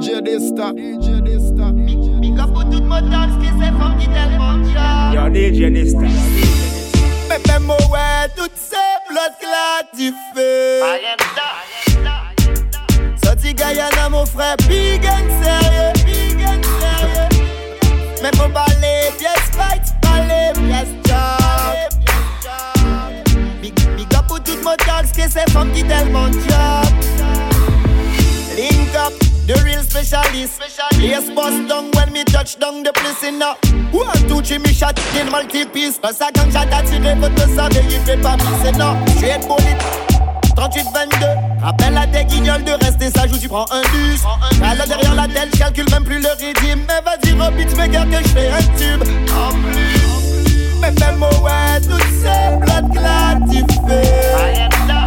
DJ Dista, DJ Dista. Big up pour toute mon dance qui s'est femme qui tellement job. Yo, DJ Dista. Pepe Mouet, toutes ces blood clat tu fais. Sorti Guyana, mon frère, big and sérieux, big and sérieux. Mais pour parler, s'est femme qui tellement job. Link up, the real specialist. Yes, bust down when me touch down the place in up. One, two, three, me shot in multi-piece. Quand ça gang shot attiré, faut te savoir, il fait pas pisser, non. Straight bullet. 38-22 Rappelle à tes guignols de rester sage ou tu prends un bus là derrière la tête, j'calcule même plus le rythme Mais vas-y fais gaffe que j'fais un tube En plus Mais fais-moi ouais, toutes ces blood clat tu fais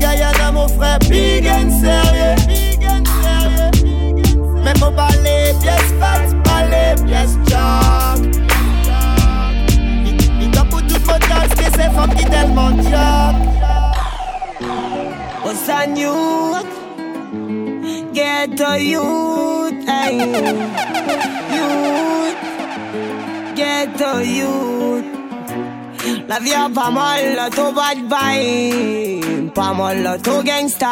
Sorti Guyana, mon frère, big and sérieux. Big and sérieux. Mais faut parler, pièce fat, parler, pièce job. Big, big up pour tout mon dance, que c'est femmes qui tellement job. What's on youth? Get to youth, hey. Youth, get to youth. La vie pas mal, là, tout bad boy. Pas mal, là, tout gangsta.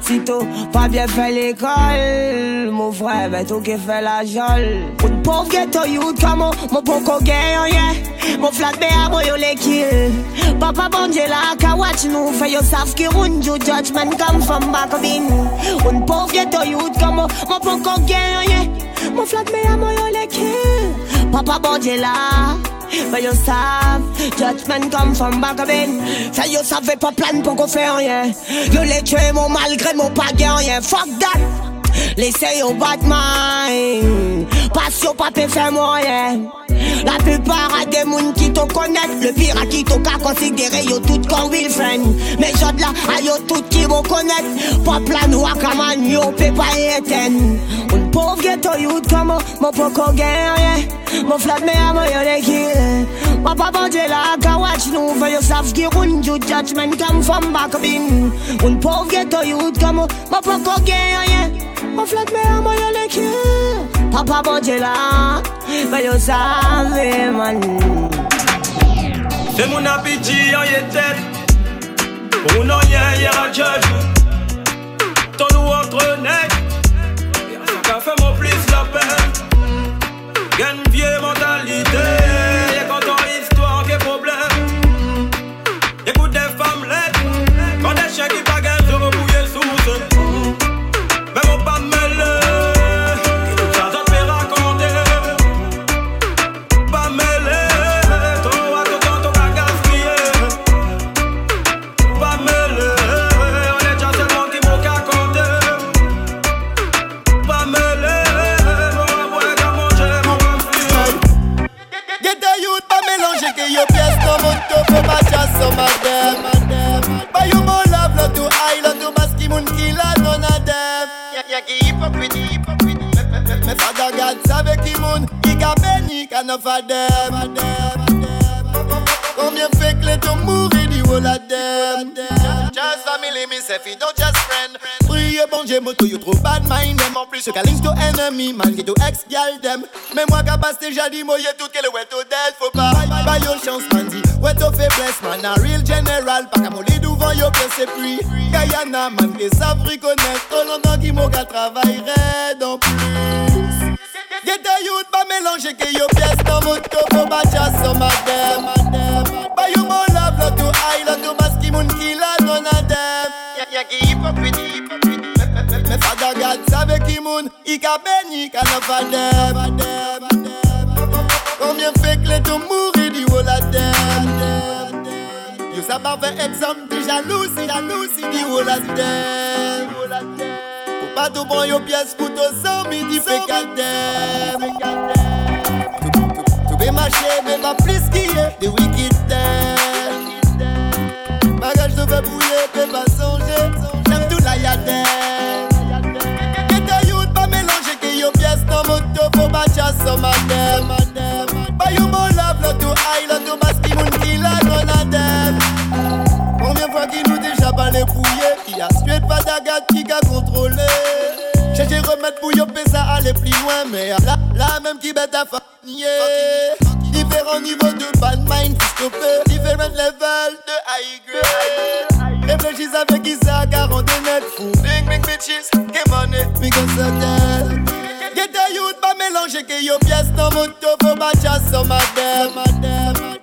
Si tout pas bien fait l'école, mon frère, ben tout qui fait la jolle. Une pauvre ghetto youth, comment mon poco gagne, oh yeah. Mon flat be a boy, yo les kill. Papa bon Dieu là, ka watch nous, fait yo savent qui run you judgment come from back of in. Une pauvre ghetto youth, comment mon poco gagne, oh yeah. Mon flat be a boy, yo les kill. Papa bon Dieu là. But you savent, judgment come from back of in. Fait you savais pas plan pour qu'on fait rien. Les tuer mon malgré mon pas rien. Fuck that. Laissez mind. Passe yo pas faire moyen. La plupart a des moun qui te connaissent. Le pire à qui t'ont qu'à considérer yo tout comme will friend. Mais j'autres là a yo tout qui vont connaître Pas plan ou à yo peut pas y éteindre Un pauvre ghetto youth comme mon poco gagne Mon flat me a moi yo les kill Papa bon Dieu là ka watch nous For you savent qui run you judgment come from back in Un pauvre ghetto youth comme mon poco gagne Mon flat me a moi yo les kill Papa bon Dieu là But you savez man C'est mon appétit en yé tête. On en y a hier à judge. Ton nous entre nec. Ça fait mon plus la peine. Mind them. En plus, you calling to enemy, malgré to ex gal them. Mais moi capable déjà dit, moi y'a tout qu'elle ouais tout d'elle. Faut pas, pas yo chance man dit. Ouais to faiblesse man, a real general. Pas mollir devant yo pièce puis. Guyana man, les savent reconnaître. Trop longtemps qu'ils m'ont qu'à travailler en plus. Get the youth, pas mélanger que yo pièce dans moto. Faut pas chasse ne fadem. Combien fait que les gens mourir du haut la dem. Yo ça parfait exemple de jalousie, jalousie du haut la dem. Pas tout prendre yo pour ton zombie, di fait kadem. Tout bien marché, mais pas plus qui est de wicked dem. Bagage de fait bouiller, peut pas songer. J'aime tout la yadem. Get no mood to for my just some of them. But you more love, not too high, not too much, qui moun kill like none. Combien fois qu'il nous déjà pas les bouillés, qui a sué de Fadagat qui a contrôlé. J'ai des remèdes pour yopé ça aller plus loin, mais là, là même qui bête à fuck, yeah. Différents niveaux de bad mind, stopper, différents levels de high grade. Réfléchis avec Isaac, car on est. Bing, bing, bitches, get money, we got so dead. The youth, pas mélanger que yo pièce dans mon top, faut pas chasse sur ma dem.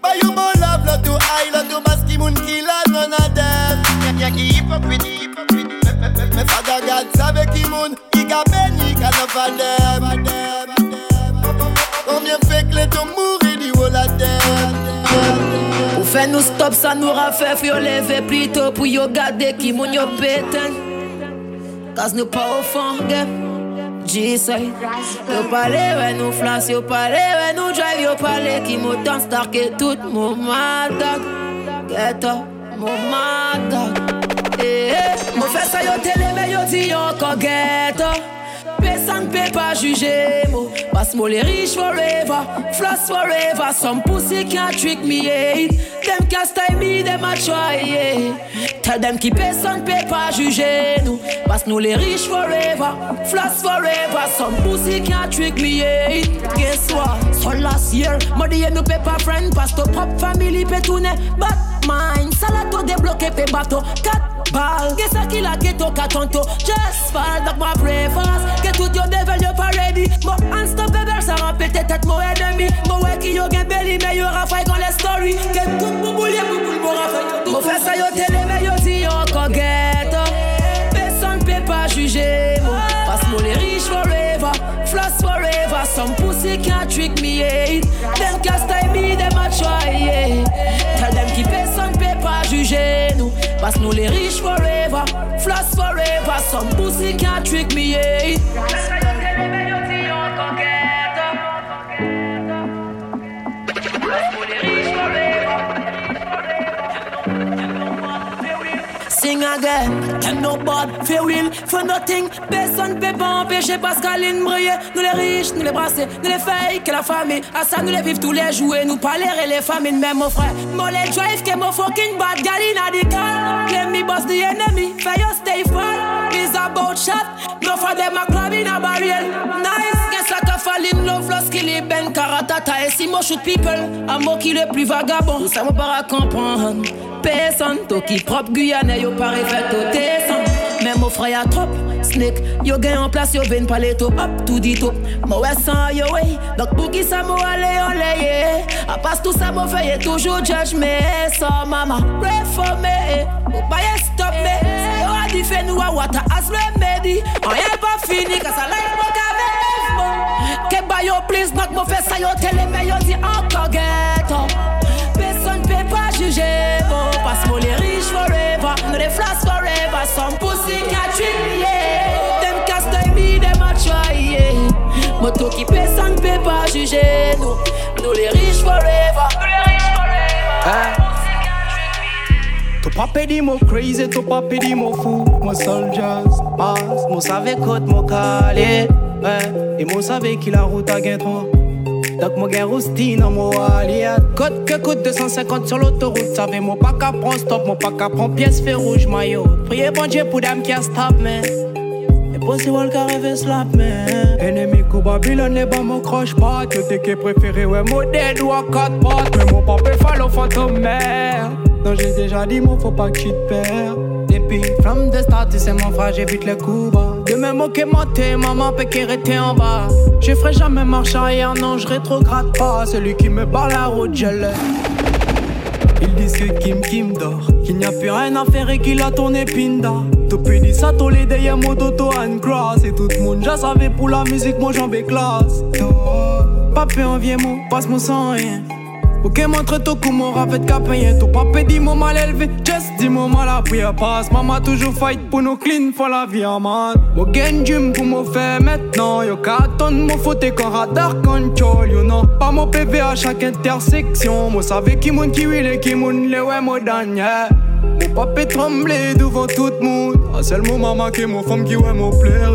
Bah you mon love, lot to high, lot to maski moun killer, none of them. Y'a qui hypocrite, hypocrite. Mais fada gad savait qui moun, ka béni, ka no fadem. Combien fait que les tombes mourir, du haut la terre. Ou fait nous stop, ça nous rafait, faut lever plutôt pour yo garder qui moun yo nous pas au fond, game. G-side Yo pale we nou flas, yo pale we nou drive Yo pale ki mou tan star ke tout mou madag Get up, mou madag eh, eh. Mou fè sa yo tele me yo di yo kon get up Pesan pe pa juje mo Bas mo le rich forever Floss forever Some pussy can't trick me yeah. Them can't style me, them a try yeah. Tell them ki pesan pe pa juje nou Bas nou le rich forever Floss forever Some pussy can't trick me yeah. Guess what? So last year Modi ye nou pe pa friend Pas to pop family pe toune But mine Salato debloke pe bato Kat ball. Guess I kill a ghetto katonto. Just fall, donc moi pray fast. Get tout your devil, you pas ready. Mo unstoppable, ça remplit tête mon ennemi. Mo ouais qui yo gen belly, mais yo rafai quand les story. Get tout bouboulier, bouboule, mo rafai. Mo fait ça yo télé, mais yo dit yo encore ghetto. Personne peut pas juger, forever. Some pussy can't trick me, yeah. Them can't style me, them a try, yeah. Tell them qui personne peut pas juger nous. Pass nous les riches forever. Floss forever. Some pussy can't trick me, yeah. Sing again, t'aimes no bad, fais will, for nothing. Personne peut pas empêcher Pascaline briller. Nous les riches, nous les brasser, nous les fake, que la famille. À ça, nous les vivre tous les jours. Nous pas et les familles, même mon frère. Moi les drive, que mon fucking bad gal in the car. Claim me boss the enemy, fire stay far. Is about shot, no for them a club in a barrier. Nice, guess like a fall in love, lorsqu'il est ben karatata. Et si moi shoot people, à moi qui le plus vagabond. Ça me pas comprendre. Personne, toi qui propre Guyane, yo pare fait au tesson. Mais mon frère y'a trop, snake, yo gagne en place, yo ven pas les top, hop, tout dit top. Moi ouais sans yo way, donc pour qui ça m'a allé en laye. À part tout ça, mon fait toujours judge, mais ça maman, pray for me, pas stop me. Yo a dit fait nous à water as remedy, on y'a pas fini. Que ba yo please, knock mon fait ça yo télé, mais yo dit encore ghetto. Personne peut pas juger. Pass mo les riches forever, no they flash forever. Some pussy can't trick me, yeah. Them cast me, them a try, yeah. Moto qui paie sans ne pas juger nous. Nous les riches forever, nous les riches forever. Hein? Tu pas pédi mo crazy, tu pas pédi mo fou Mo soldiers, pass, mo savait côte mo calé Ouais, et mo savait qu'il la route a gain trop donc mon gain roustine en mon aliat Côte que coûte 250 sur l'autoroute. Savez mon pas qu'à prendre stop Mon pas qu'à prendre. Pièce fait rouge maillot. Priez bon Dieu pour dame qui a stop man. Et possible qu'à rêver slap man. Ennemi coup Babylone n'est pas mon croche pas. Que t'es qui préféré ouais mon dead ou à quatre pattes. Mais mon papa fall au fantôme mère Non j'ai déjà dit mon faut pas que tu te perds. Depuis flamme de start c'est mon frère j'évite les coups bas De même moquer monter maman qu'il en bas je ferai jamais marche arrière, non, je rétrograde pas. Celui qui me bat la route, je l'ai. Ils disent que Kim Kim dort, qu'il n'y a plus rien à faire et qu'il a tourné pinda. Tout dit ça, tous les derrière mon toto and cross. Et tout le monde, je savais pour la musique, moi j'en vais classe. Papé en vieux mot, passe mon sang rien. Ok, montre tout comment qu'à payer tout. Papa dit mon mal élevé, just dis mon mal à passe. Maman toujours fight pour nous clean, for la vie en man. Pour me faire maintenant. Yo carton, mon faute quand radar control, you know. Pas mon PV à chaque intersection. Moi savais qui mon qui will et qui mon le ouais mon yeah. Mon papa tremblé devant tout le monde. À seul qui mon femme qui ouais mon plaire.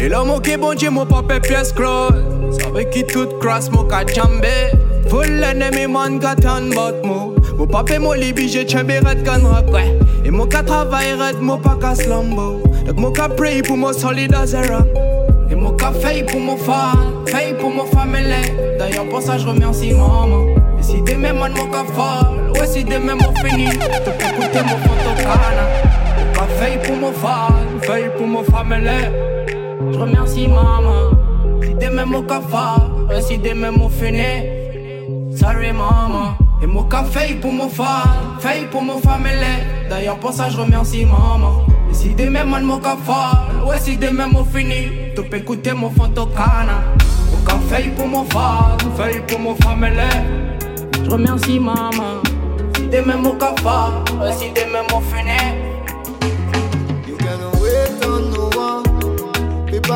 Et mon qui bon Dieu mon papa pièce close. Savais qui tout crasse mon kajambe. Full enemy man got on but mo Mo pape mo libi je chembe red kan rock ouais Et mo ka travail red mo pa ka slumbo Donc mo ka pray pour mo solid as a Et mon café pour mon fan, fait pour mon famille. D'ailleurs, pour ça, je remercie maman. Et si demain, mon café, ouais, si demain, mon fini, peux écouter mon photocana. Mon café pour mon fan, fait pour mon famille. Je remercie maman. Si demain, mon café, ouais, si demain, mon fini. Sorry. Et mon café pour mon fan, fait pour mon famille. D'ailleurs, pour ça, je remercie maman. Et si demain, moi, mon café, ouais, si demain, mon fini, tu peux écouter mon photocana. Mon café pour mon fan, fait pour mon famille. Je remercie maman. Si demain, mon café, ouais, si demain, mon fini. You can wait on no one. People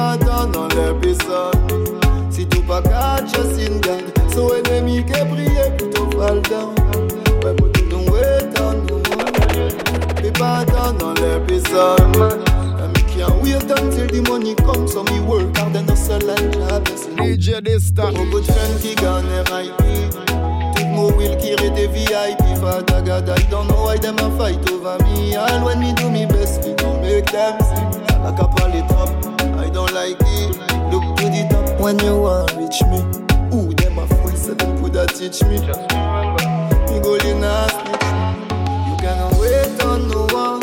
leur personne. Si tout pas catch us in God. So ennemi qui prié pour tout fall down. Ouais, but you don't wait on no one. People attendent dans leur personne. And me can't wait until the money comes. So me work hard and hustle and job. DJ Dista. Mon good friend qui gagne RIP. Tout mon will qui rete VIP. Father God, I don't know why them a fight over me. All when me do me best, me don't make them see. Like a poly top, I don't like it. Look to the top when you want to reach me. Them coulda teach me. Me go in a. You cannot wait on no one.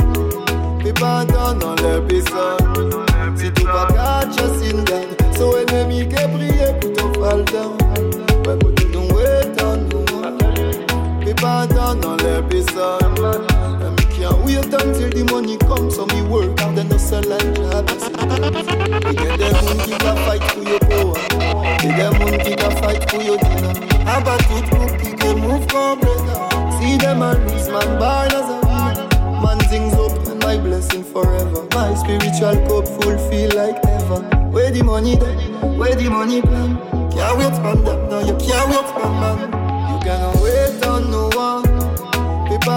People dans leur personne. Si tout pas catch us in God. So ennemi qui prié pour tout fall down. But you don't wait on no one. People leur personne. Wait until the money comes. So me work hard and hustle and job. You get them moun qui ka fight for your power. You get them moun qui ka fight for your dinner. About it, group qui can move complete. See them a lose man, born as a winner. Man things up my blessing forever. My spiritual cup full feel like ever. Where the money then? Where the money plan? Can't wait from them, no you can't wait from man. You cannot wait.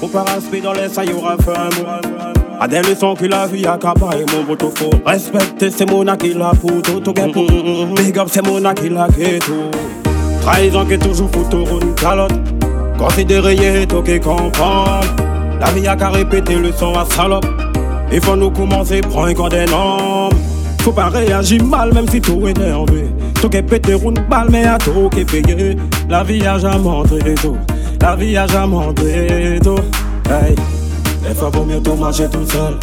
fou Au paraspe dans les ça un mot A des leçons que la vie a capable mon voto faut Respecter c'est mon qui la photo to get pour Big up c'est mon qui la keto Trahison qui toujours photo une calotte Considérer yé to qui La vie a qu'à répéter le son à salope il faut nous commencer, prends un des normes. Faut pas réagir mal, même si tout énervé. Tout qui pété une balle, mais à tout qui payé. La vie a jamais montré tout. La vie a jamais montré tout. Hey, des fois vaut mieux tout marcher tout seul.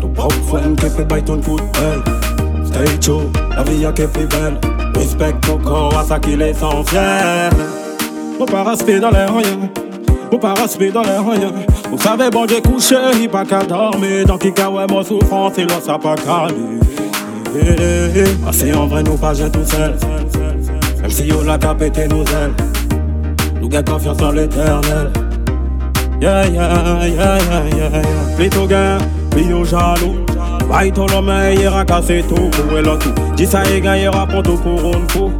Ton propre friend qui fait bailler ton coup de. Stay true, la vie a qui fait belle. Respect ton corps, à ça qui est l'essentiel. Faut pas rester dans les rien. Faut pas respirer dans les rien. Vous savez, bon Dieu couché, il pas qu'à dormir. Qui cas, ouais, mon souffrance, et là, ça pas calé. Ah, c'est en vrai, nous pas tout seul. Même si on l'a péter nos ailes. Nous gagne confiance en l'éternel. Yeah, yeah, yeah, yeah, yeah, yeah. Plutôt gain, bio jaloux. Baito l'homme, il ira casser tout pour elle tout. Dis ça, il gagnera pour tout pour un coup.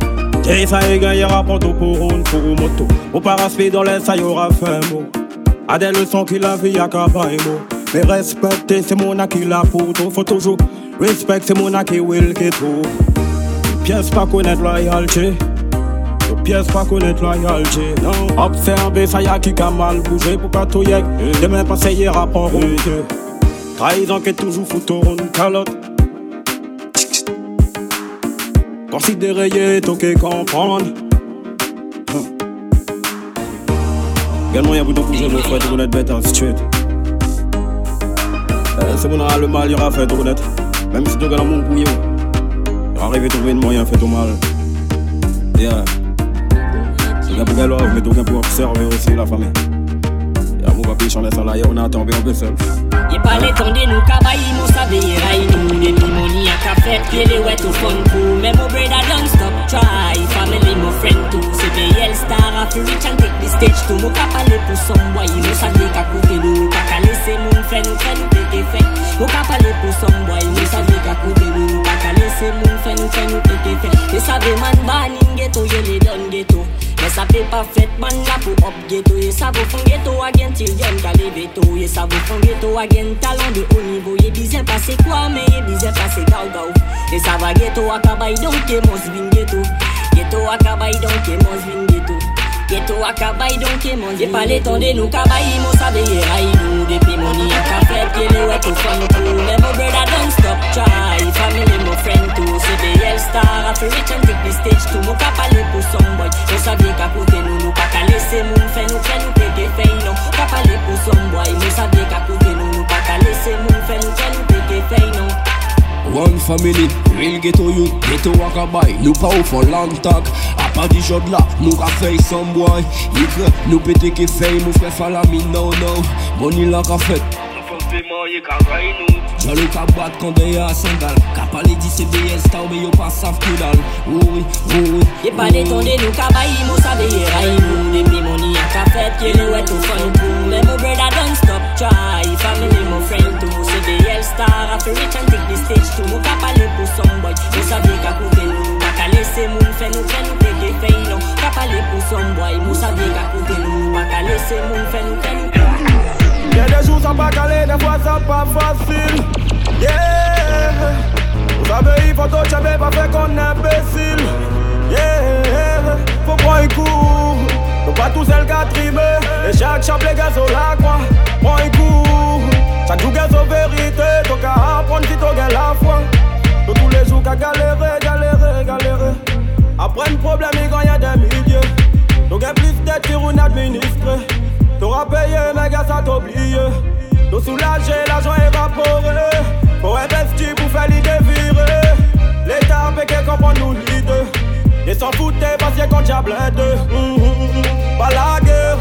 Dis ça, il gagnera pour tout pour un pour moto. Au paraspi dans les ça, y aura fait un mot. A des leçons qu'il a vu, y'a qu'à pas un mot. Mais respecter, c'est mon qui la photo. Faut toujours respect, c'est mon qui will qui tout. Pièce pas connaître loyauté. Pièce pas connaître loyauté. Non, observer, ça y'a qui a mal bougé pour pas tout yek. Demain, passer hier rapport au Trahison qui est toujours foutu une calotte. Considérer qui comprendre. Également, il y a beaucoup de choses de frère, tout être bête street. Euh, C'est bon, le mal, il y aura fait tout connaître. Même si tu bouillon, il va arriver à trouver un moyen faire tout mal. Yeah. Bien pour love, mais tout bien pour observer aussi la famille. Yeah, mon papi, j'en laisse là, on attend, mais on peut seul. Ye pale tonde nou ka bayi nou sa veye ray nou Depi money a ka fet, pele wet ou fun pou Men mo brother don't stop try. Family mo friend Se pe yel star. A fi reach and take the stage too Mo ka pale pou some boy Nou sa vye ka koute nou Ka ka lese moun friend friend teke fet Mo ka pale pou some boy Nou sa vye ka koute nou Ka ka lese moun friend friend teke fet E savez man ban in ghetto, you lay down ghetto. Yes, I paper fet man la pou up ghetto. Yes, I vous font ghetto again till yon ka leve to Yes, I vous font ghetto again talon de haut niveau Ye bize pase kwa me ye bize pase gau gau Yes, I va ghetto akabay donke mos vin ghetto. Ghetto akabay donke mos vin ghetto Ghetto akabay donke mos vin pas le temps de nous kabay Mo sabe ye ray nou a ka Ye le wet ou fun too Me mo brother don't stop try Family mo friend too CBL star After rich and take the stage too Mo ka pale some boy Mo sabe ka kote nou Nou pa ka lese moun Fè nou fè nou fè non Ka pale some boy Mo sabe ka kote nou Nou pa ka lese moun Fè nou fè nou fè non one family Real ghetto youth, ghetto wakabay Nou pa ou fon lang tak. A pa di jod la, nou ka fey san boy. Yikre, nou pete ke fey Mou fwe falami, nou nou Boni la ka fet. Jalou ka bat kande ya sandal. Ka pale di CBS ta oube yo pa saf kudal. Ouwi, ouwi Ye pa detande nou ka bayi mou sa veye ray mou Demi moni a ka fet ke le wet ou fan pou Nou pa ka lese moun Fè nou fè nou calé, des fois ça pas facile. Yeah. Vous savez, il faut tout jamais pas faire qu'on est imbécile. Yeah. Tout seul qu'à trimer. Et chaque chapelet gars sur la croix. Prends un coup. Chaque jour gars sur vérité. T'as qu'à apprendre si t'as la foi. Tous tous les jours qu'à galérer, galérer, galérer. Après un problème, il gagne milliers. T'as plus de tirs ou administré. T'auras payé, mais gars, ça t'oublié. Nous soulager, l'argent évaporé. Faut investir pour faire l'idée virer. L'État qu'elle comprend nous l'idée. Et s'en foutait parce qu'il compte blindé. Pas la guerre.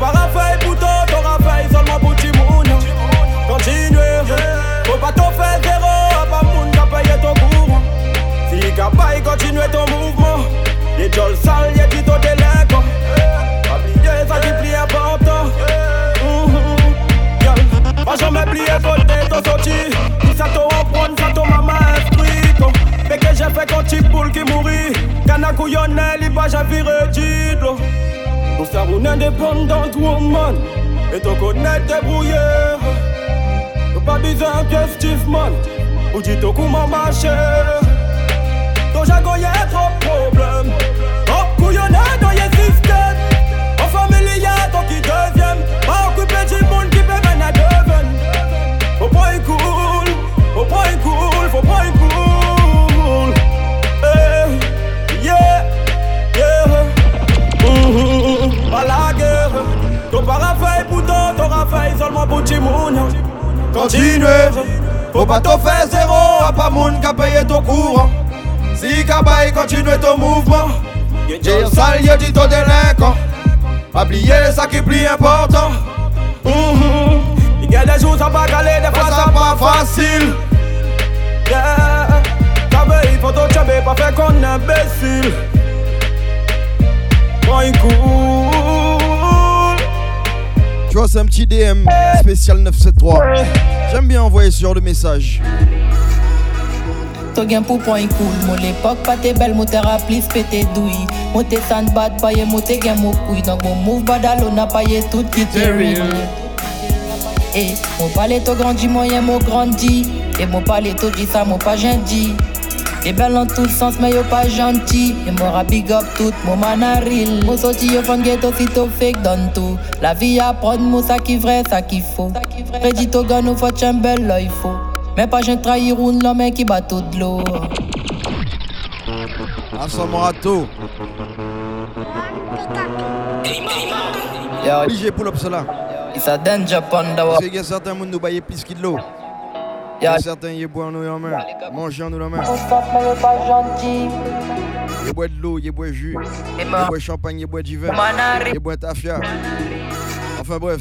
Pas raffaire pour toi, t'auras fait seulement pour Timoun. Continuez. Faut pas t'en faire zéro. À pas moun qu'à payer ton courant. Si qu'à payer, continue ton mouvement. Y'a Jol sale, y'a dit ton délinquant. Ça qui plie important. Pas jamais plier voter ton sorti. Si ça t'en reprendre, ça ton maman instruit. Fait que j'ai fait quand tu boule qui mourit. Cana couillonnel, il va viré Dido. Nous sommes une indépendante woman. Et ton connaît débrouillé. T'as pas besoin de Steve Man. Ou dis ton comment marcher. Ton jargon y'a trop de problèmes. Trop couillonné dans les systèmes. Y'a qui deuxième. Pas occupé du monde qui peut mener à devant. Faut pas être cool. Faut pas être cool. Faut pas être cool. Eh, yeah, yeah. Pas la guerre. Ton parafait pour toi, ton raffaire seulement pour Timoun. Continuez. Faut pas t'en faire zéro. À pas moun qu'à payer ton courant. Si Kabaï continue ton mouvement, j'ai sale, y'a dit ton Oublier ça qui est plus important. Il y a des jours ça va caler, des fois ça pas facile. Yeah, Kabaï, faut ton tchabé, pas faire qu'on est imbécile. Point cool. Tu vois, c'est un petit DM spécial 973. J'aime bien envoyer ce genre de message. To gen pou point cool. Mon l'époque pas t'es belle, mon t'es rappli pété douille Mon t'es sandbad, paye, mon t'es gen mon couille Donc mon move badalo n'a paye tout qui t'est real. Et mon palais to grandi, moyen mon grandi. Et mon palais to dit ça, mon pas gentil Les belles en tout sens, mais yo pas gentil. Et rap big up tout, mon manaril Mon sorti yo fan ghetto si to fake dans tout. La vie à prendre, mon ça qui vrai, ça qui faux Prédit to gun ou faut un bel il faut mais pas j'ai trahir un l'homme qui bat tout de l'eau. Assomorato. Yo, Obligé pour cela. it's a danger panda. Y a certains monde nous bailler plus qu'il de l'eau. Y a certains qui boivent nous en main. Manger nous en main. Ils boivent de l'eau, ils boivent jus. Moi, boivent champagne, ils boivent du vin. Ils boivent tafia. Enfin bref.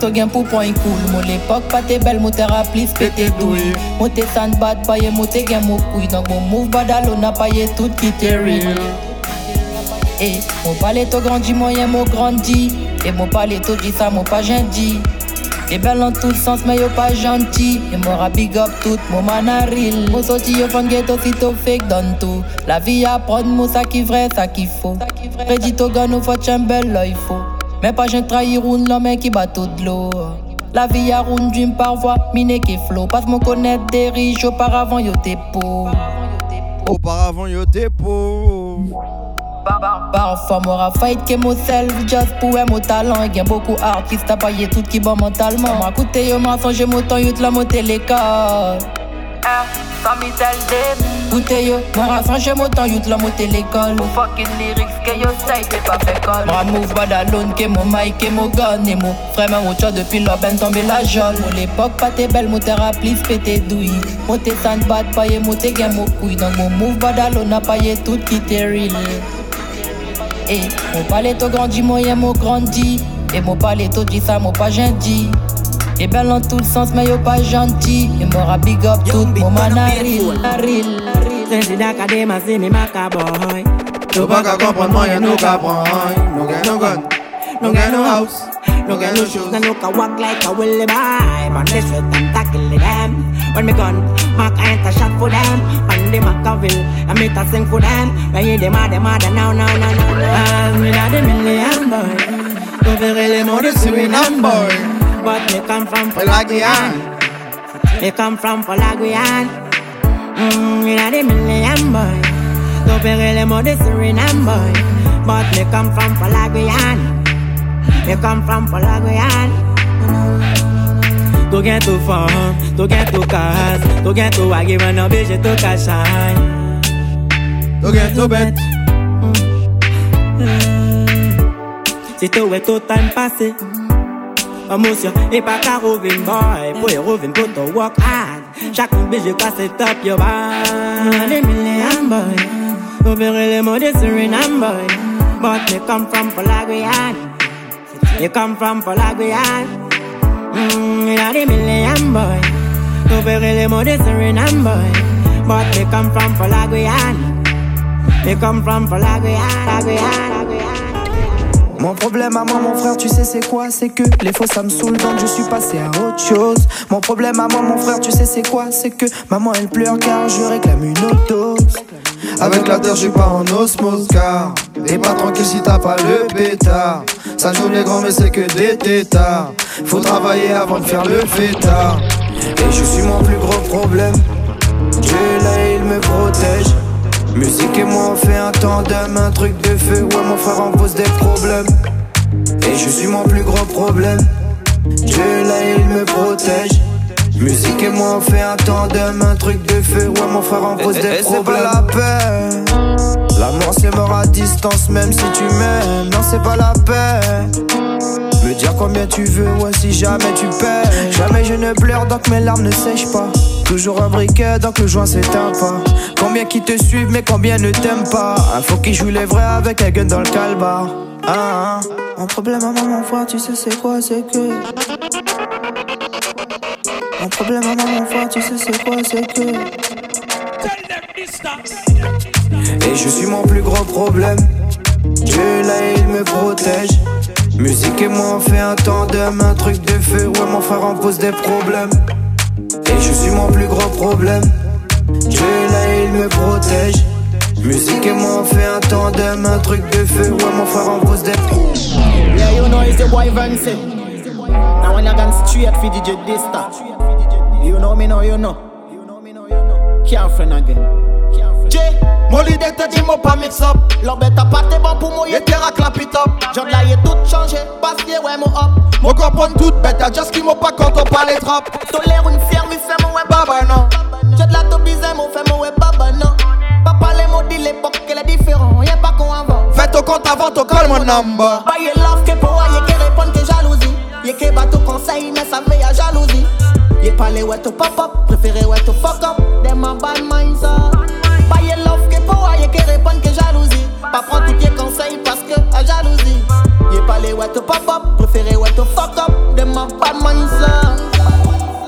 To gen pou point cool. Mon l'époque pas t'es belle, mon rappli pété douille. Mon t'es sandbad, paye, mon t'es gen mon couille. Donc mon move badalo n'a paye tout qui t'est real. Et mon palais to grandi, moyen mon grandi. Et mon palais to dit ça, mon pas gentil. Et belle en tout sens, mais yo pas gentil. Et moi, big up tout, mon manaril. Mon sorti, yo fan ghetto, aussitôt fake dans tout. La vie à prendre, mon ça qui vrai, ça qui faux. Prédit au gars, nous faut un bel là, il faut. Mais pas j'ai trahir l'homme qui bat tout de l'eau. La vie a round dream par voix, mine qui flow. Mon connaître des riches, auparavant yo t'es pauvre. Auparavant yo t'es pauvre. Parfois, moi, fight que mon self, just pour mon talent. Il y a beaucoup d'artistes à payer tout qui bon mentalement. Moi, écoutez, yo, mensonge, mon temps, yo, la montée l'école. Sans me tell them rassemble mon temps, youth la montée l'école Fucking lyrics que yo say, t'es pas fait call Moi move bad alone, que mon mic, que mon gun Et mon frère, mon chat depuis l'or, ben tombé la jolle Mon l'époque, pas t'es belle, mon terre plis, pété douille Mon t'es sand bad, paye, mon t'es gain, mon couille Donc mon move bad alone, a paillé tout qui t'est real et mon palais to grandi, moyen mon grandi. Et mon palais to dit ça, mon pas gentil. Et belle en tout le sens, mais yo pas gentil. Et moi big up tout, mon manaril. C'est d'académie, c'est mes macaboy. Tu pas qu'à comprendre, moyen nous qu'à prendre. Nous gagnons no gun, nous gagnons no house. No get no shoes. No look a walk like a willy boy. Man, they sweat and tackle them. When me gun, Mac I ain't a shot for them. Man, the Machiavelli, I make a sing for them. When you them mad, them mad, now, now, now, now, now. I'm in a the million boy. Over les mots de Suriname boy. But me come from Palagian. Me come from Palagian. Mmm, in a the million boy. Over les mots de Suriname boy. But me come from Palagian. Me come from Palagoyan. Tu gen tu fam, tu gen tu kas Tu gen tu wagi man nan beje tu ka shine Tu gen tu bet Si tu we tout time passé Emotion e pa ka rovin boy Po e rovin po to work hard Chak moun beje kwa set up yo band De million boy Tu verre le mot de Suriname boy But me come from Palagoyan you come from Palaguyan. Mmm, you know the million boy. No very les mots de Suriname boy. But they come from Palaguyan. They come from Palaguyan. Mon problème à moi, mon frère, tu sais c'est quoi? C'est que les faux ça me saoule donc je suis passé à autre chose. Mon problème à moi, mon frère, tu sais c'est quoi? C'est que maman elle pleure car je réclame une dose. Avec la terre, je suis pas en osmose car T'es pas tranquille si t'as pas le pétard. Ça joue les grands, mais c'est que des tétards. Faut travailler avant de faire le fêtard. Et je suis mon plus gros problème. Dieu là, il me protège. Musique et moi on fait un tandem, un truc de feu. Ouais, mon frère en pose des problèmes. Et je suis mon plus gros problème. Dieu là, il me protège. Musique et moi on fait un tandem, un truc de feu. Ouais, mon frère en pose des problèmes. c'est pas la peine. L'amour c'est mort à distance, même si tu m'aimes. Non, c'est pas la peine. Dire combien tu veux, ouais, si jamais tu paies. Jamais je ne pleure, donc mes larmes ne sèchent pas. Toujours un briquet, donc le joint s'éteint pas. Combien qui te suivent, mais combien ne t'aiment pas? Un faut qui joue les vrais avec un gun dans le calbar. Ah, ah. Mon problème à moi, mon frère, tu sais c'est quoi, c'est que. Mon problème à moi, mon frère, tu sais c'est quoi, c'est que. Et je suis mon plus gros problème. Dieu là, il me protège. Musique et moi on fait un tandem, un truc de feu. Ouais, mon frère en pose des problèmes. Et je suis mon plus gros problème. Dieu là, il me protège. Musique et moi on fait un tandem, un truc de feu. Ouais, mon frère en pose des problèmes. Yeah, you know it's the boy Vancy. Now when you gone straight for DJ Dista. You know me now, you know. Can't friend again. Mon leader te dit mon pas mix up. L'embête a pas t'es bon pour moi Y'a terre à clap it up. J'en là y'a tout changé. Parce que ouais mon hop. Mon comprendre tout bête Just qui m'ont pas quand on parle trop. Tolère une ferme fait mon ouais baba non. J'ai de la top bizarre mon fait mon ouais baba non. Papa les mots dit l'époque qu'elle est différent. Y'a pas qu'on avant. Faites au compte avant ton call mon number. Bah y'a love que pour y'a qui répond que jalousie. Y'a qui bat tout conseil mais ça fait à jalousie. Y'a pas les ouais to pop up Préféré ouais to fuck up Them a bad mind qui répond que jalousie. Pas prendre tout tes conseils parce que à jalousie. Y'a pas les ouais to pop up Préféré ouais to fuck up. Them a bad ça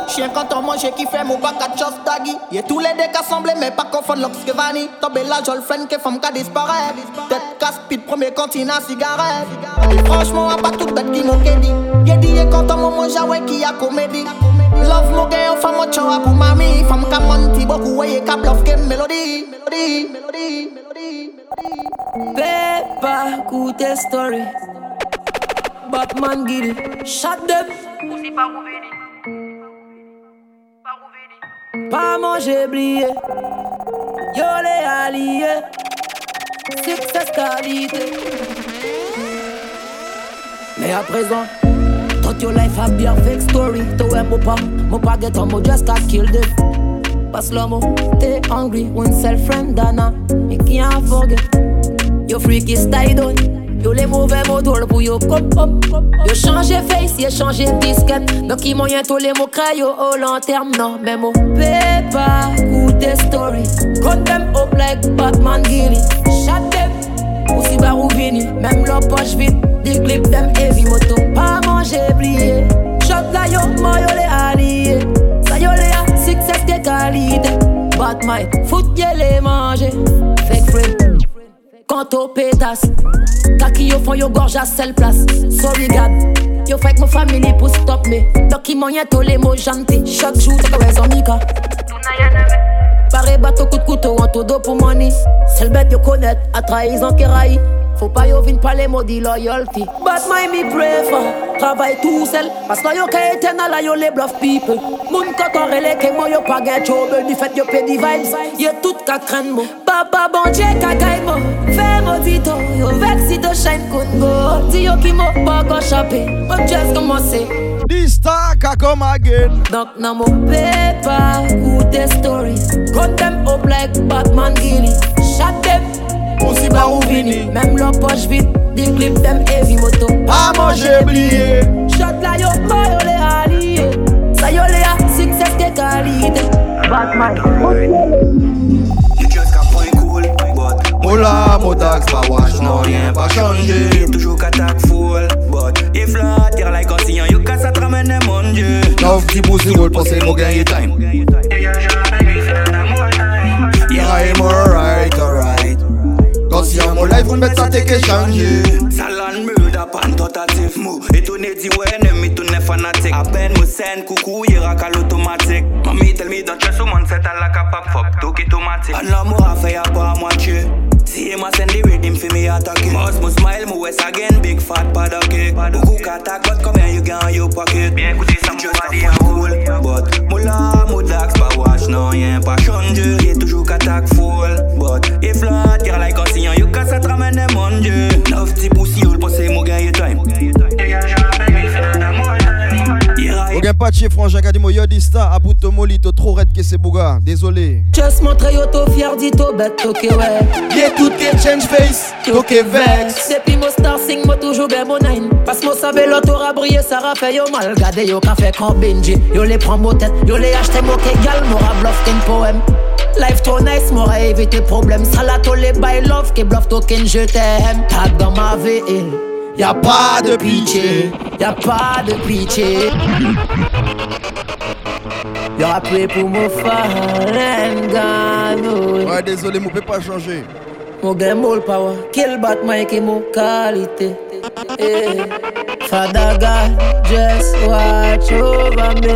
Chien quand on mange qui fait mon bac à chose daggy Y'a tous les decks assemblés mais pas confondre l'ox que vanny Tombé la jolie friend que femme qu'a disparaît Tête casse pit premier continent cigarette. Et franchement à pas toute bête qui m'ont dit. Y'a dit ye kontan moun moun jawe ki a komedi Love mou gen pou mami. Fam ka manti weye ka melody Melody, melody, melody, melody. Story. Batman Gilly, shot them Pas manger blié Yo les alliés. Success qualité. Mais à présent your life a be a fake story. Mon pas, mon pas get on mo just got killed it Pas l'homme, t'es hungry One self friend Dana Me can't forget. Yo freaky style down Yo les mauvais mots drôles pour yo pop pop Yo changé face, yo changé disquette Donc il moyen tous les mots cray yo au long terme Non, mais ou des stories Cut them up like Batman Gilly. Shot them, ou si barou vini Même leur poche vide, des clips them heavy moto Pas manger, plié Shot la yo, moi yo les alliés. Ça yo les a, success de qualité Batman, foot ye les manger Fake friend quand au pétasse, kaki yo font yo gorge à seule place. Sorry God, yo fait que mon famille pour stop me. Donc il moyen tous les mots jantés. Chaque jour, t'as raison, Mika. Paré bateau coup de couteau en tout dos pour money. C'est le bête yo à trahison qui raille. Faut pas yo vin parler maudit loyalty. But my me for. Travaille tout seul. Parce que yo ka éternel yo les bluff people. Moun koton relé que moi yo pas get trouble. Du fait yo pay the vibes. Yo tout ka craindre mo. Papa bon Dieu ka gagne mo. Fais maudito. Yo vex si to shine kungo. Dis yo qui mo pas go shopper. But just commencer. This star can come again. Donc non mo paper ou des stories. Cut them up like Batman Gilly. Shot them. Aussi barou vini. Même leur poche vide, des clips them heavy moto. Ah, Pas manger blié. Shot la yo, moi yo les alliés. Ça yo les a, success de qualité. Batman. Mola, modax, pas wash, non rien pas changé. Toujours qu'attaque full, but if la tire like signal, you casse à te ramener mon dieu. Love petit pussy roll, pensez mon gagner time. Yeah, I'm alright, alright. Quand si en mon life, on met ça, t'es que changer. Salon murder pan tentative mou Étonné dit ouais ennemi tout n'est fanatique. À peine me scène coucou ira qu'à l'automatique. Mamie tell me don't trust someone set à la capable fuck tout qui automatique Un l'amour a fait à pas à moitié Si ma send the rhythm fi me attaquer. Must me smile me west again big fat paddock Beaucoup qu'attaque but combien you gain your pocket. Bien écoutez ça just a cool But moula moudax pas wash non rien pas changé. Y'a toujours qu'attaque full But if la tire like un signal you casse à te ramener mon dieu. Love petit pussy ou le passé mon gars you time Pas de chez frangin, moi, yo bout de molito, trop raide que c'est bouga. Désolé. Just montre yo to fier dit to bête, ok ouais. Yeah, tout est change face, ok vex. Depuis mon star sing, moi toujours ben mon nine. Parce moi savais l'auto a brillé, ça a fait yo mal. Gade yo café quand Benji. Yo les prend mon tête, yo les acheté mon kégal, m'aura bluff qu'un poème. Life trop nice, m'aura évité problème. Salato les by love, qui bluff token, je t'aime. Tag dans ma ville. Y'a pas de pitié, y'a pas de pitié. Y'aura prié pour mon Falengano. Ouais, désolé, mon peut pas changer. Mon game all power, kill Batman qui mon qualité. Eh. Father God, just watch over me.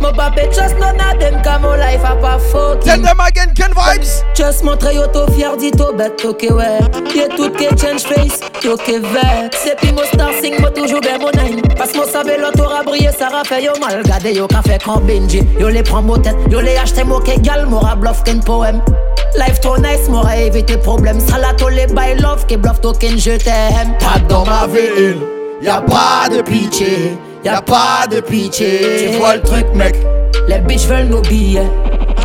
Mon papa just none of them car mon life a pas fucking Tell them again, Ken Vibes. Just montre yo to fier dit to bête, ok ouais. Y'a tout qui change face, ok vex C'est puis mon star sing, moi toujours ben mon nine Parce mon savait l'auto a brillé, ça a fait yo mal. Gade yo café quand Benji Yo les prend mon tête, yo les acheté mo kégal M'aura bluff qu'un poème. Life trop nice, m'aura évité problème. Salato les by love, qui bluff token je t'aime. Pas dans ma ville, y'a pas de pitié Y'a pas de pitié, tu vois le truc mec. Les bitches veulent nos billets.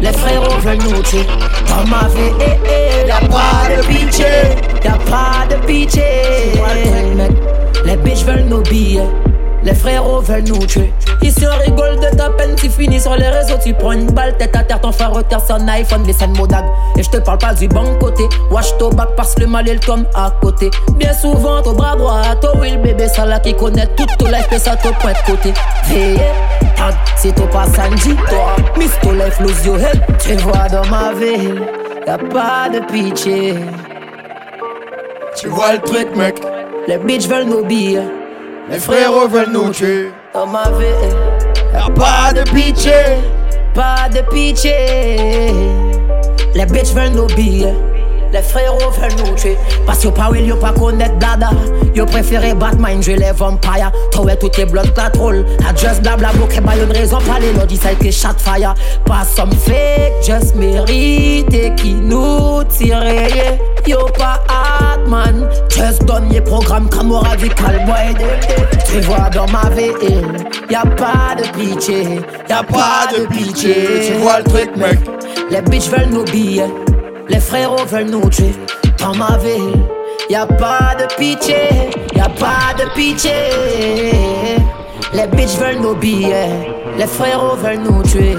Les frérots veulent nous tuer Dans ma vie, eh, eh, y'a pas de pitié. Y'a pas de pitié. Tu vois le truc mec. Les bitches veulent nos billets les frérots veulent nous tuer. Ici on rigole de ta peine, tu finis sur les réseaux, tu prends une balle tête à terre, ton frère retire son iPhone, les scènes modag. Et je te parle pas du bon côté, wash ton bac parce le mal est le tom à côté. Bien souvent, ton bras droit, ton will bébé, ça là qui connaît tout ton life, et ça te point de côté. Veillez, tag, si toi pas Sanji, toi, miss ton life, lose your head. Tu vois dans ma ville, y'a pas de pitié. Tu vois le truc, mec. Les bitches veulent nos billets. Les frérots veulent nous tuer. Dans ma vie, y'a pas de pitié. Pas de pitié. Les bitches veulent nos billets. Les frérots veulent nous tuer. Parce que pas will yo pas connaître blada Yo préféré Batman jouer les vampires. Trouver toutes les blood clat roll A just blabla bloqué by une raison Pas les lords ça que shot fire Pas some fake. Just mérite Qui nous tire Yo pas hard man. Just donne les programmes comme radical boy Tu vois dans ma vie Y'a pas de pitié. Y'a pas de pitié. Tu vois le truc mec. Les bitches veulent nos billets les frérots veulent nous tuer dans ma ville. Y a pas de pitié, y a pas de pitié. Les bitches veulent nos billets, les frérots veulent nous tuer.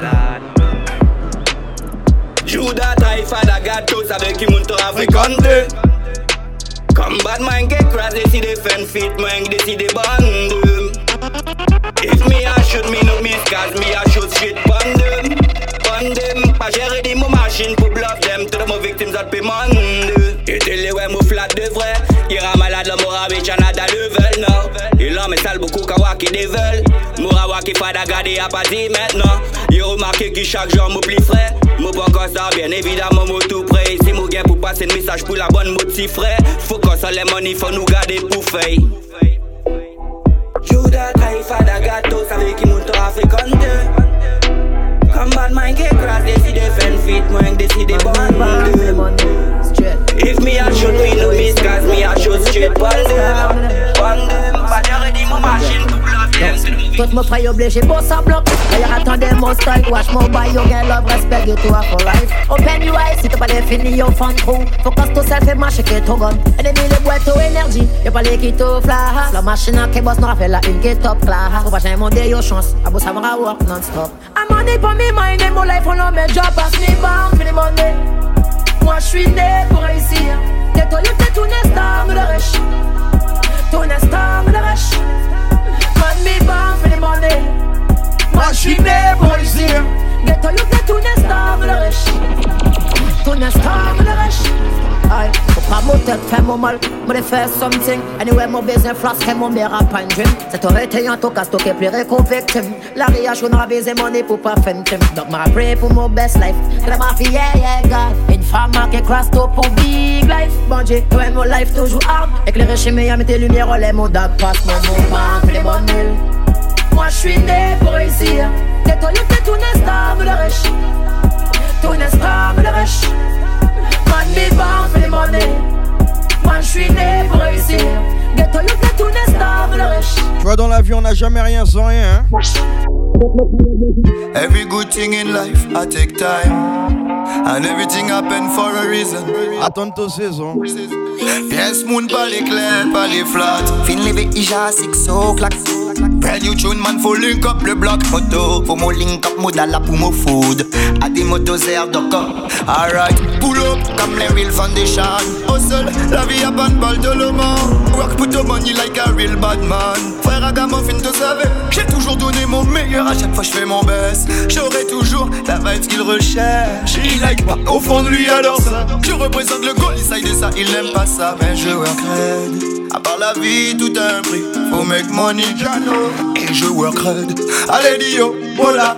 Judas Taifa da gâteau, savait qui monte à fréquenter. Comme Batman qui crash, décide faire fit, moi décide bande. If me a shoot, me no miss, cause me a shoot shit band on them Pas gérer des mots machines beaucoup kawa qui dévele Moura wa qui fada garder à pas dit maintenant Y'a remarqué que chaque jour mou plus frais. Mou pas encore ça bien évidemment mou tout prêt. Si mou gain pour passer un message pour la bonne motif frais Faut qu'on s'en les money faut nous garder pour fait Judas, Taifa, da gâteau, ça veut qu'il monte Afrique Come bad mind they see the fan they see the bond. If me a shoot, me no miss, cause me a shoot straight on them. On them, bluff them. Tout mon frère obligé pour sa bloc D'ailleurs attendez mon style Watch mon boy yo get love respect you to for life. Open your eyes si t'as pas défini yo fan trou. Focus to self et marche que ton gun Ennemi le boîte au énergie Y'a pas les qui to flash. La machine qui boss nous rappelle la une qui top class. Faut pas jamais monter yo chance A beau savoir work non-stop. I'm money for me mind and my life on my job Pass me bang for the money Moi j'suis né pour réussir. T'es toi t'es tout nestar nous le riche Tout nestar nous le riche Man me born for the money. Machine pour ici Get all you get to the star, me le riche To the star, me le riche Aye, faut pas mon tête faire mon mal Me faire something Anyway, mon besoin flash que mon rap and dream C'est aurait été un toc à stocker plus victime La riche, on a baisé mon nez pour pas trim Donc ma pray pour mon best life La mafia, yeah, yeah, God Une femme qui crash top pour big life Bon Dieu, toi mon life toujours hard Éclairé chez mes amis, tes lumières, les mon dark passe Mon mouvement, les bonnes îles Moi je suis né pour réussir T'es toi, t'es tout nestar, me le riche Tout nestar, me le riche Man me born for the money Moi je suis né pour réussir. Tout le riche Tu vois dans la vie on n'a jamais rien sans rien hein? Every good thing in life I take time. And everything happen for a reason. Attends ton saison. Pièce moun pas les clairs, pas les flats Fin levé ija six o'clock Brand new tune man faut link up le bloc Moto, faut mo link up modala pour mo food. A des motos air d'accord Alright, pull up comme les real foundation. Hustle, la vie a pas de balle de l'homme. Work put money like a real bad man. Frère Agamoffin te savais. J'ai toujours donné mon meilleur à chaque fois je fais mon best. J'aurai toujours la vibe qu'il recherche. Il like pas au fond de lui alors ça. Je représente le goal, il de ça, il n'aime pas ça. Mais je red À part la vie tout a un prix. Faut make money, et je work red Allez Dio, voilà.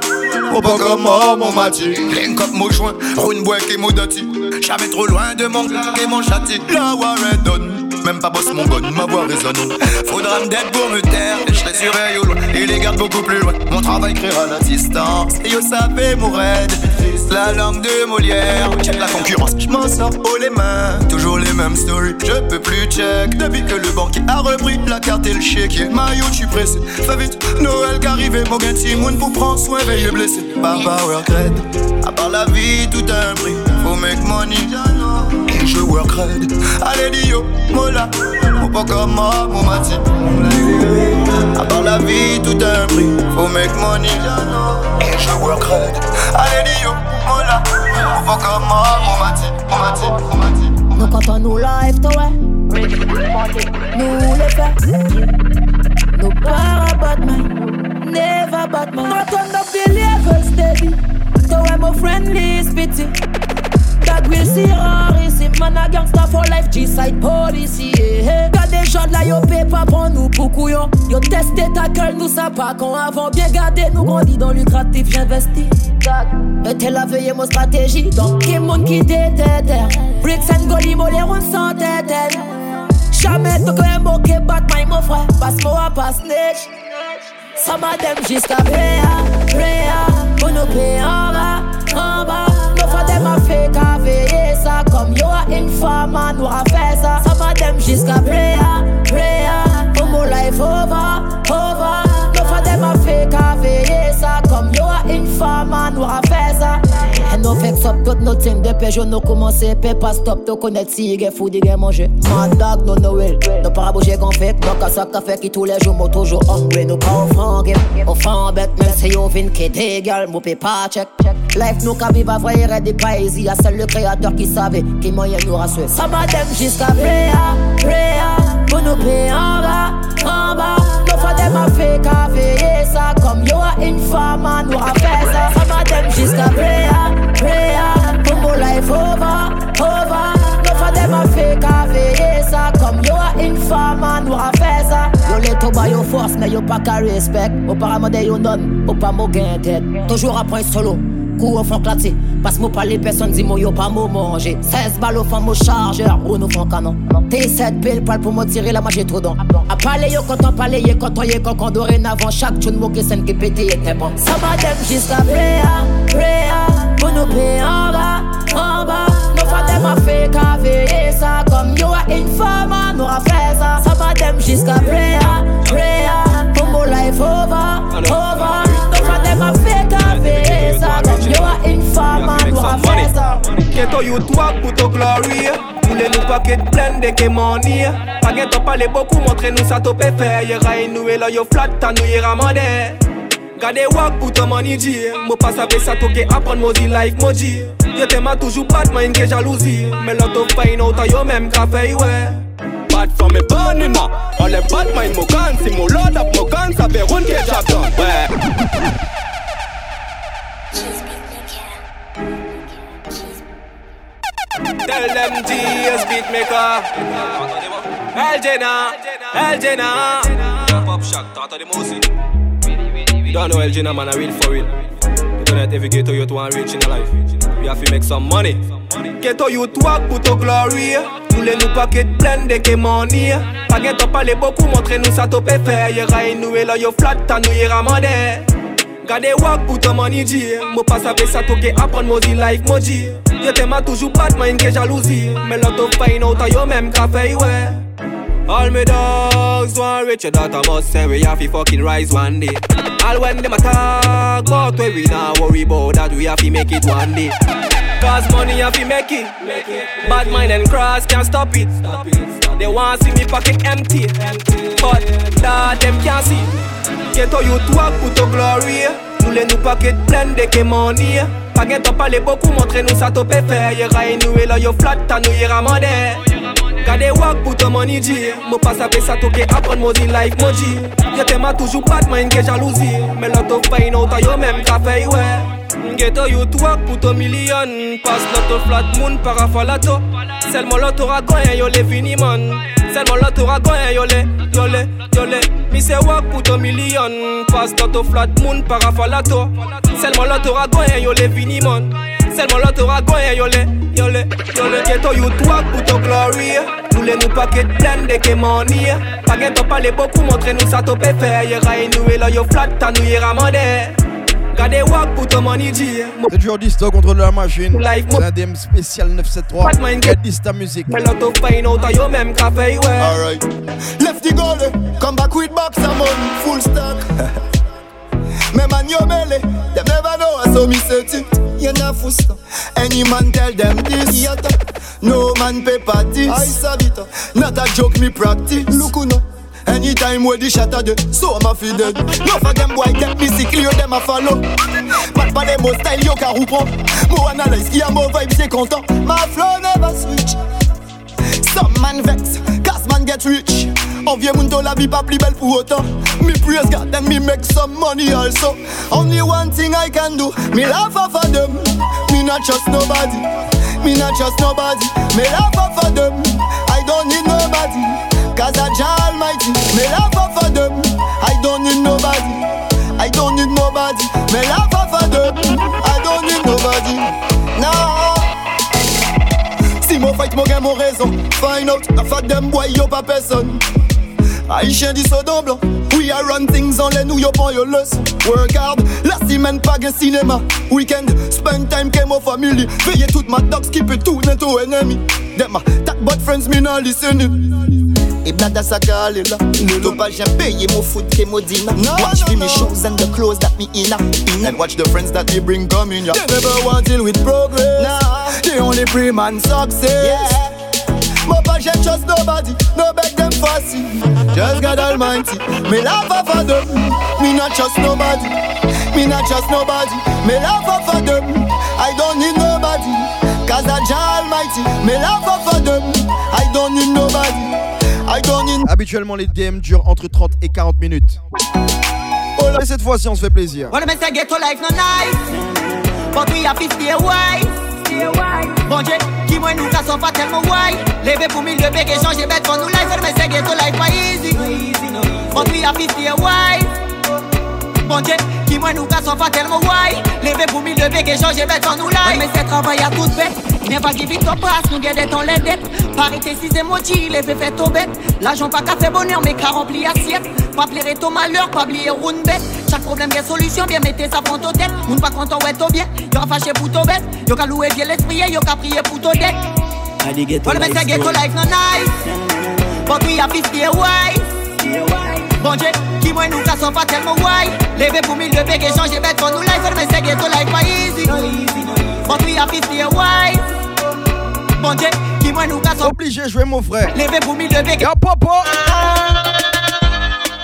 Au pas comme moi, mon mati. Link up mon joint, roune bois et mon doti Jamais trop loin de mon et mon châti La Warren donne même pas boss mon gun, ma voix résonne. Faudra me d'être pour me taire, je serai surveillé au loin Et les garde beaucoup plus loin, mon travail créera la distance. Et yo savez mon raid, la langue de Molière. Check la concurrence, je m'en sors haut les mains. Toujours les mêmes stories, je peux plus check. Depuis que le banquier a repris la carte et le chéquier Maillot, suis pressé, fais vite. Noël qu'arrivé, mon gain Timoun pour prendre soin, veille blessé. Par power red, à part la vie tout un prix Make money, je work red Allez Dio, mola, faut pas comme moi, mon mati À part la vie tout a un prix. Faut make money, et je work red Allez Dio, mola, faut pas comme moi, mon mati, mon mati, mon mati Nous quand on nous live, toi Nous les fait Nous para Batman Never Batman Not on the believer steady. Toi mon friendly spitty That will see or receive man a gangster for life, G-side des gens là, yo. Yo testé ta gueule, nous ça pas quand avant. Bien gardé, nous grandis dans lucratif, t'es la veille, mon stratégie. Donc, qui monde qui. Bricks and Golimo, les ronds. Jamais te un mot qui bat mon frère. Passe en bas. No for them a fake a veiller ça. Comme yo a informant, nous a fait ça. Some of them jusqu'à prayer, prayer. Pour mon life over, over. No for them a fake a veiller ça. Comme yo a informant, nous a fait ça. And no fix up tout nos team de Peugeot, nous commencer, paie pas stop, to connaître si y'a fou, y'a manger. Mad dog, no no will. Nous pas bouger qu'on fait, donc à ça café qui tous les jours, moi toujours hungry. Nous pas au franc game, au franc bête, même si yo vin qui dégal, moi paie pas check. Life nous qu'a vivre vrai, il des païs, y'a seul le créateur qui savait, qui moyen nous rassurer. Ça m'a dem jusqu'à prayer, prayer, pour nous payer en bas, en bas. No for them a fake a veiller ça, comme yo a informant, nous a fait ça. Ça m'a dem jusqu'à prayer, prayer, mon life over, over. No for fake ça, comme yo a informant, nous a fait. Yo les to ba yo force, mais yo pas qu'à respect. De yo non, ou pas mo gain tête. Toujours après solo. Coup au fond claté, passe moi pas les personnes, dis-moi yo pas mo manger. 16 balles au fond mon chargeur, ou nous font canon. T7 pile poil pour me tirer la magie trop don. A parler yo quand on parler, yo quand on y quand on dorénavant. Chaque tune mo que scène qui pété était bon. Ça m'a dem jusqu'à prayer, prayer. Pour nous payer en bas, en bas. No for them a fake a veiller ça. Comme yo a informant, nous a fait ça. Ça m'a dem jusqu'à prayer, prayer. Pour mon life over, over. No for them a fake a veiller ça. Comme yo a informant, nous a fait ça. Keto you twak pour ton glory. Moule nous paquet plein de que money. Pas gen t'en parler beaucoup, montre nous ça t'opé faire. Yera nous et là yo flat, ta nous yera mandé Gade wak pour ton money G. Mo pas saber ça toke apprendre modi like moji Yo te ma toujours bad mind que jalousie. Mais là to find out yo même qu'a fait ouais. Bad from me burning up All the bad mind mo can Si mo load up mo can Sabe run ke job done Ouais Tell them GS beatmaker El Jenna, El Jenna Pop Shock, tata de Mosi Don't know El man, I real for real. Internet every ghetto youth want rich in life. We have to make some money. Ghetto youth work pour ton glory Moule nous paquet plein de money Pas parler beaucoup, montre nous ça t'op faire. Nous et là yo flat, ta nous yera mandé Gade wak pour ton money G Mo pas saber ça toke apprendre modi like moji Yo te ma toujours bad mind que jalousie Mais là to find out yo même qu'a fait ouais All me dogs want rich, your daughter must say we have to fucking rise one day. All when them attack, but we not worry about that, we have to make it one day. Cause money have to make it. Bad mind and cross can't stop it. They want see me pocket empty, but that them can't see. Get to you to ak pou to glory Nou le nou paket plen deke mani Pa gen to pale bokou montre nou sa to pe fe Ye raye nou e la yo flat ta nou ye ramande Gade wak pou to mani di Mo pa save sa to ke apon mo zin like moji Yo tema toujou batman ke jalouzi Me lot of pain out a yo mem ka fey we Get to you to ak pou to milyon Pas lot of flat moun para falato Selman lot oragan yo le fini man Seulement l'auto ragon yo le Yo le, yo le Mi pour ton million Passe l'auto flat moon parafalato. Seulement l'auto ragon yo le fini man Seulement l'auto ragon yo le, yo le, yo le Ghetto you work pour ton glory Moule nous paquet plein de que money Pas gen t'en parler beaucoup, montre nous ça t'opé faire Yera et là yo flat, ta nous yera Gade wak pour ton money G C'est Disto contre la machine. C'est un DM spécial 973. Get this ta musique. Mais là to find out yo même fait ouais Alright. Left the goal, come back with box and money, full stock. Me man yo belly, them never know so me set it. You na fusta. Any man tell them this. Yata. No man pay parties. I saw it. Not a joke me practice. Look who know. Anytime where the shatter de, so I'm a. No for them boy get me sick, clear them a follow. But for them more style yo ka roupon. Oh. More analyze, qui a more vibe, c'est content. My flow never switch. Some man vex, cause man get rich. On vient moun la vie pas plus belle pour autant. Me praise God and me make some money also. Only one thing I can do, me laugh off of them. Me not trust nobody. Me not trust nobody. Me love up for them. I don't need nobody. Cause I Almighty. Me love up for them. I don't need nobody. I don't need nobody. Me love up for them. I don't need nobody. No. Si mon fight, mon gain, mon raison. Find out, la fat them boy, yo pas personne. Haïtien dit blanc We are run things on les nous yo prend yo leçon Work hard, la semaine pas gain cinéma Weekend, spend time mo family Veillez toute ma dogs qui peut tout net to enemy Them ma tak bad friends me not listening Et blada sa gale là To pas j'ai payé mon food ke mo dina Watch me me shoes and the clothes that me in And watch the friends that they bring coming ya They never want deal with progress. Nah. They only pray man success. Yeah. Mo pas j'ai trust nobody, no beg them fussy Just God Almighty, me love for them. Me not trust nobody, me not trust nobody. Me love for them, I don't need nobody. Cause I Jah Almighty, me love for them. I don't need nobody, I don't need Habituellement, les DM durent entre 30 et 40 minutes. Mais cette fois-ci, on se fait plaisir. Wanna make say get to life no nice. But we have to stay wise Bon Dieu, qui moi nous cassons pas tellement wise. Lever pour mille et changer bête pour nous life Wanna make say get to life pas easy. But we have to stay wise Bon Dieu, qui moi nous cassons pas tellement wise. Lever pour mille et changer bête pour nous life Mais c'est travail à toute bête. Never give it up pass, nous ton les dettes Parité si c'est mochi, les fait fait au bête L'argent pas qu'à fait bonheur, mais qu'à remplir assiette. Pas plairer ton malheur, pas oublier roune bête. Chaque problème a solution, bien mettez ça prend au tête. Moun pas content ouais tout bien, y'aura fâché pour ton bête. Y'au qu'à louer bien l'esprit, y'au qu'à prier pour ton dette All the say ghetto life no nice. We have to stay wise Bon Dieu, qui moi nous cassons pas tellement wise Lever pour mille lever et changer bête pour nous life say ghetto life pas easy. We have to stay wise Bon qui moi nous cassons Obligé jouer mon frère. Lever pour mille lever Yo popo.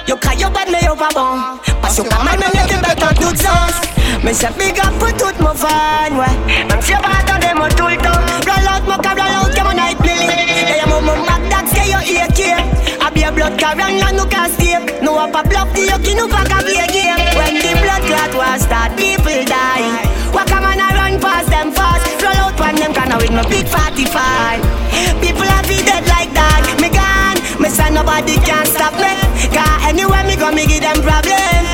Yo cry yo bad mais yo pas bon Parce que pas mal mais yo te bête en tout sens. Mais c'est big up pour toutes mon fan ouais. Même si yo pas attendre moi tout le temps. Roll out mon câble, roll out que mon night billing Et y'a mon mon Mac Dax que yo ear care A be a blood carry là nous casse tape Nous a pas bluff di yo qui nous pas qu'à play game When the blood clot was start people die. Walk a man a run past them out them kinda with my big 45 People have be dead like that. Me gone, me say nobody can stop me. Cause anywhere me go me give them problem.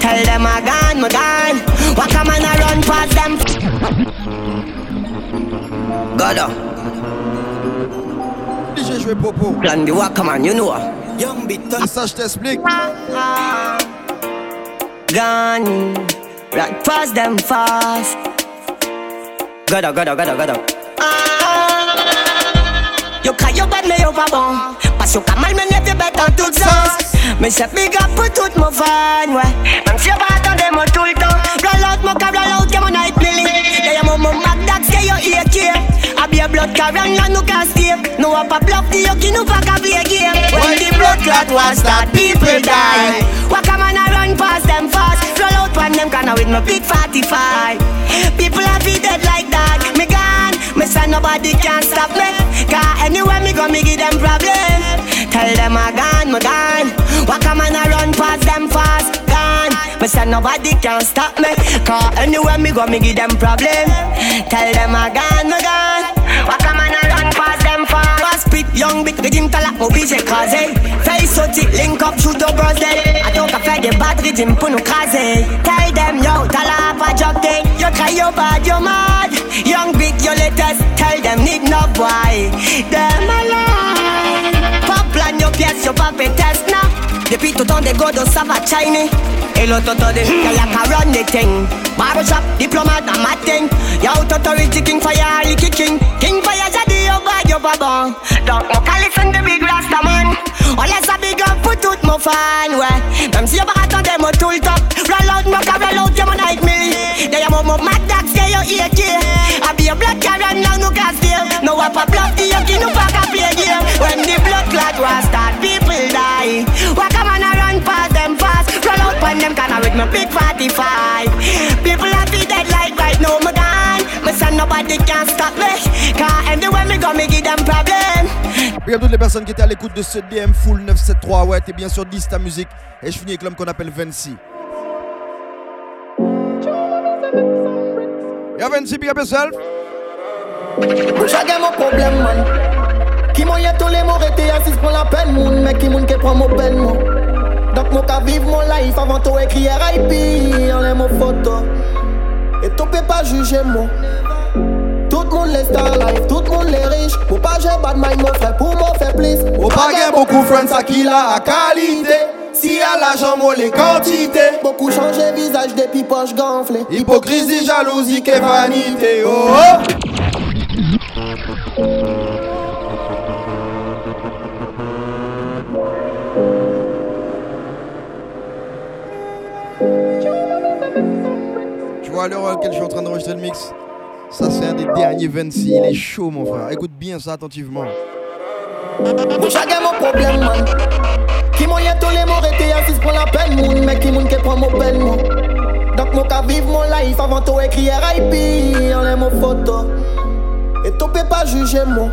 Tell them I gone, me gone. Walk a man a run past them. Godo Obligé jouer popo. Plan the walk a man, you know. Young bit Ça, je t'explique. Gone. Right past them fast Godo, godo, godo, godo Yo cry yo bad mais yo pas bon Parce que mal mais n'est bête en tout sens Mais c'est big up pour toute mon fan ouais Même si yo pas attendre moi tout le temps Roll out mon câble, roll out que mon night billing Y'a mon mon Mac Dax que yo ear care. A be a blood carry là nous casse tape Nous a pas bluff di yo qui nous pas qu'à play game. When the blood clot was start people die. Walk a man a run past them fast. Roll out one them kinda with my big 45 People have be dead say nobody can stop me. Cause anywhere me go me give them problem. Tell them I gone, me gone. Walk a man a run past them fast Gone, me say nobody can stop me. Cause anywhere me go me give them problem. Tell them I gone, me gone. Walk a man a run past them fast. Fast spit, young big, rhythm talak, mo bise kaze eh. Face so tick, link up, shoot up bros dead eh. I don't get bad rhythm, pou nou kaze eh. Tell them yo, tala pa jog thing You cry, you bad, you mad Young big, you latest Tell them need no boy. Them alive Pop plan, yo pièce, yo pas fait test now Depuis tout temps des godos, ça va Chinese. Et l'autre temps de y'a y'a run the thing. Barbershop, diplomate, I'm a thing. Y'a authority, king fire, licky king King fire, jadi yo bad, yo pas bon Donc on can listen to big rasta man. Oh, on laisse a big up pour tout mon fan, ouais Même si y'a pas attendre moi tout le temps No wap a people die Walk a man a run past them fast Roll out on them kinda with my big 45 People have be dead like right now, me gone Me say nobody can stop me Cause anywhere me go, me give them problem Big up toutes les personnes qui étaient à l'écoute de ce DM Full 973. Ouais, t'es bien sur 10 ta musique. Et je finis avec l'homme qu'on appelle Vinci. Yo Vinci, big up yourself. Chacun mon problème, man. Qui moyen tous les mots rester assis pour la peine, moun. Mais qui moun qui prend mon peine, moi? Donc, moi, qu'à vivre mon life avant tout écrire RIP. En les mots photos. Et tu peux pas juger, moi. Tout le monde les star life, tout le monde les riches. Pour pas j'ai bad mind, mon frère, pour moi faire plus. Ou pas gen beaucoup friends à qui la à qualité. Si à l'argent, moi les quantités. Beaucoup changé visage depuis poches gonflées. Hypocrisie, jalousie, que vanité. Oh oh. À l'heure laquelle je suis en train d'enregistrer le mix Ça c'est un des derniers 26, il est chaud mon frère. Écoute bien ça attentivement. Mon chacun mon problème, man. Qui moyen tous les mots rester assis pour la peine, moun. Mais qui moun qui prend mon peine, moi. Donc, moi, qu'à vivre mon life avant tout écrire RIP. En les mots photos. Et tu peux pas juger, moi.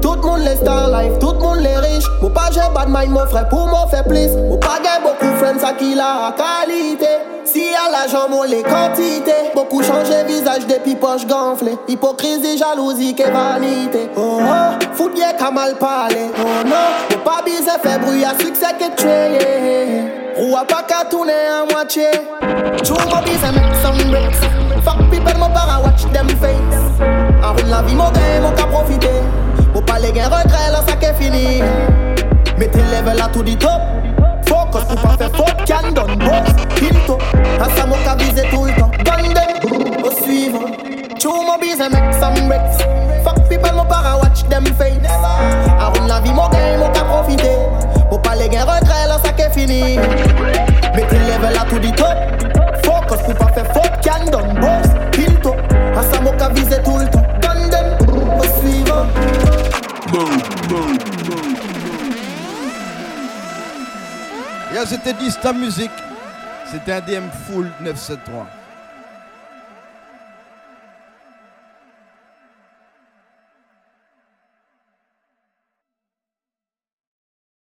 Tout monde les star life, tout monde les riches. Moi pas j'ai bad mind, mon frère, pour moi faire plus. Moi pas j'ai beaucoup friends à qui la qualité. Si à l'argent, moi les quantités. Beaucoup changé visage depuis poches gonflées. Hypocrisie, jalousie, que vanité. Oh oh, fout bien qu'à mal parler. Oh non, moi pas bise fait bruit à succès que tu Roue à pas qu'à tourner à moitié. Tu m'as bise make some bricks. Fuck people, moi para watch them face. En la vie, mon gain, mon qu'à profiter. Pour pas les gains regret, là ça qu'est fini. Mettez level là tout dit top. Focus pour pas faire faute, can done boss. Pinto, à ça mon qu'à viser tout le temps. Gun them, au suivant. Tu m'as bise make some bricks. Fuck people, mon para watch them face. En roule la vie, mon gain, mon qu'à profiter. Pour pas les gains regret, là ça qu'est fini. Mettez level là tout dit top. Focus pour pas faire faute, can done boss. Pinto, à ça mon qu'à viser tout le temps. Gun them, au suivant. C'était 10 ta musique. C'était un DM full 973.